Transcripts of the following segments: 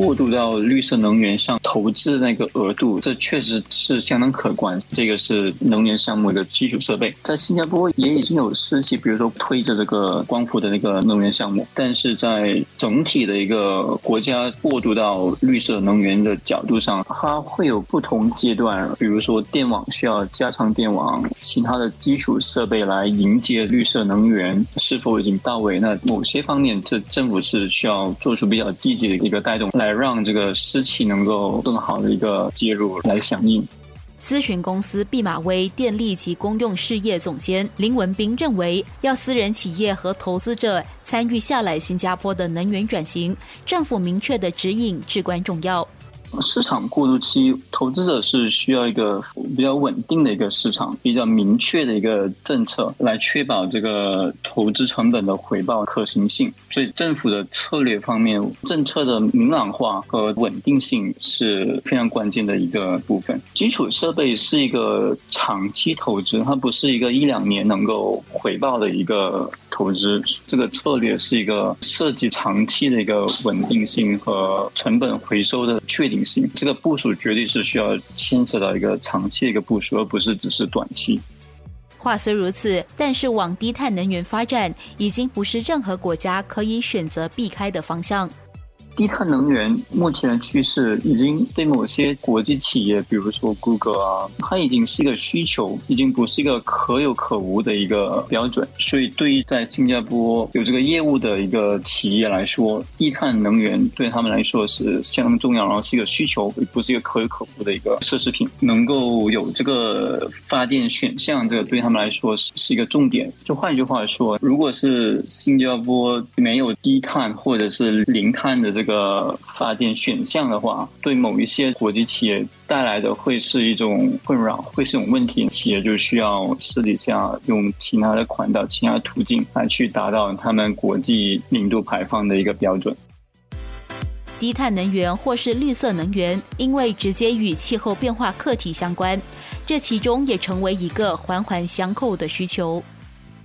过渡到绿色能源上投资那个额度，这确实是相当可观。这个是能源项目的基础设备，在新加坡也已经有私企，比如说推着这个光伏的那个能源项目，但是在整体的一个国家过渡到绿色能源的角度上，它会有不同阶段，比如说电网需要加长电网，其他的基础设备来迎接绿色能源是否已经到位？那某些方面，这政府是需要做出比较积极的一个带动，来让这个湿气能够更好的一个介入来响应。咨询公司毕马威电力及公用事业总监林文斌认为，要私人企业和投资者参与下来新加坡的能源转型，政府明确的指引至关重要。市场过渡期，投资者是需要一个比较稳定的一个市场，比较明确的一个政策，来确保这个投资成本的回报可行性。所以，政府的策略方面，政策的明朗化和稳定性是非常关键的一个部分。基础设备是一个长期投资，它不是一个一两年能够回报的一个。投资这个策略是一个涉及长期的一个稳定性和成本回收的确定性。这个部署绝对是需要牵扯到一个长期的一个部署，而不是只是短期。话虽如此，但是往低碳能源发展已经不是任何国家可以选择避开的方向。低碳能源目前的趋势已经对某些国际企业，比如说 Google 啊，它已经是一个需求，已经不是一个可有可无的一个标准。所以，对于在新加坡有这个业务的一个企业来说，低碳能源对他们来说是相当重要，然后是一个需求，不是一个可有可无的一个奢侈品。能够有这个发电选项，这个对他们来说是是一个重点。就换句话说，如果是新加坡没有低碳或者是零碳的这，个个发电选项的话，对某一些国际企业带来的会是一种困扰，会是一种问题。企业就需要私底下用其他的管道、其他途径来去达到他们国际零度排放的一个标准。低碳能源或是绿色能源，因为直接与气候变化课题相关，这其中也成为一个环环相扣的需求。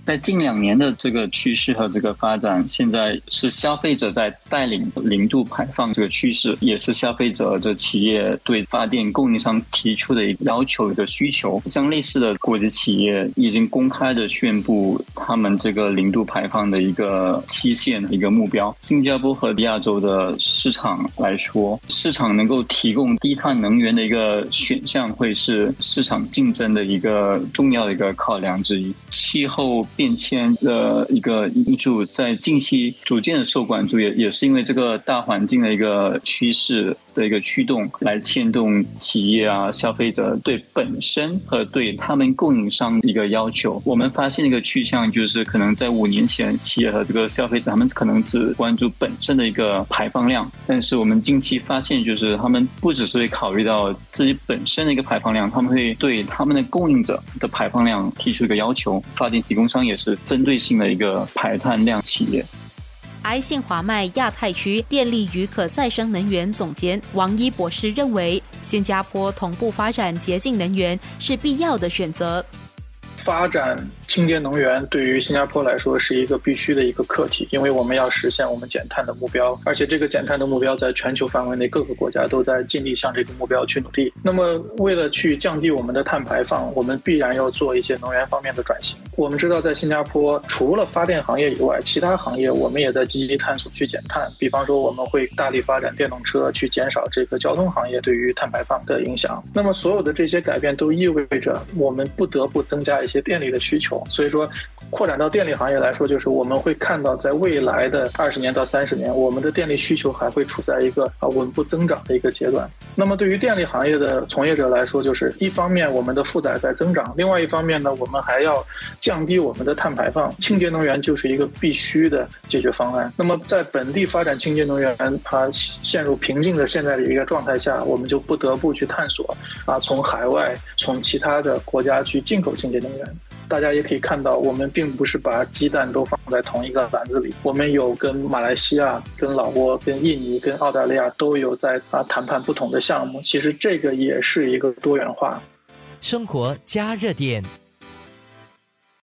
在近两年的这个趋势和这个发展，现在是消费者在带领零度排放这个趋势，也是消费者的企业对发电供应商提出的一个要求、一个需求。像类似的国际企业已经公开的宣布他们这个零度排放的一个期限、一个目标。新加坡和亚洲的市场来说，市场能够提供低碳能源的一个选项，会是市场竞争的一个重要的一个考量之一。气候。变迁的一个因素在近期逐渐的受关注，也也是因为这个大环境的一个趋势的一个驱动，来牵动企业啊、消费者对本身和对他们供应商一个要求。我们发现一个趋向，就是可能在五年前，企业和这个消费者他们可能只关注本身的一个排放量，但是我们近期发现，就是他们不只是会考虑到自己本身的一个排放量，他们会对他们的供应者的排放量提出一个要求，发电提供商。也是针对性的一个排碳量企业。埃信华迈亚太区电力与可再生能源总监王一博士认为，新加坡同步发展洁净能源是必要的选择。发展清洁能源对于新加坡来说是一个必须的一个课题，因为我们要实现我们减碳的目标，而且这个减碳的目标在全球范围内各个国家都在尽力向这个目标去努力。那么，为了去降低我们的碳排放，我们必然要做一些能源方面的转型。我们知道，在新加坡除了发电行业以外，其他行业我们也在积极探索去减碳。比方说，我们会大力发展电动车，去减少这个交通行业对于碳排放的影响。那么，所有的这些改变都意味着我们不得不增加一些。电力的需求，所以说扩展到电力行业来说，就是我们会看到，在未来的二十年到三十年，我们的电力需求还会处在一个啊稳步增长的一个阶段。那么对于电力行业的从业者来说，就是一方面我们的负载在增长，另外一方面呢，我们还要降低我们的碳排放，清洁能源就是一个必须的解决方案。那么在本地发展清洁能源，它陷入瓶颈的现在的一个状态下，我们就不得不去探索啊，从海外、从其他的国家去进口清洁能源。大家也可以看到，我们并不是把鸡蛋都放在同一个篮子里。我们有跟马来西亚、跟老挝、跟印尼、跟澳大利亚都有在啊谈判不同的项目。其实这个也是一个多元化。生活加热点。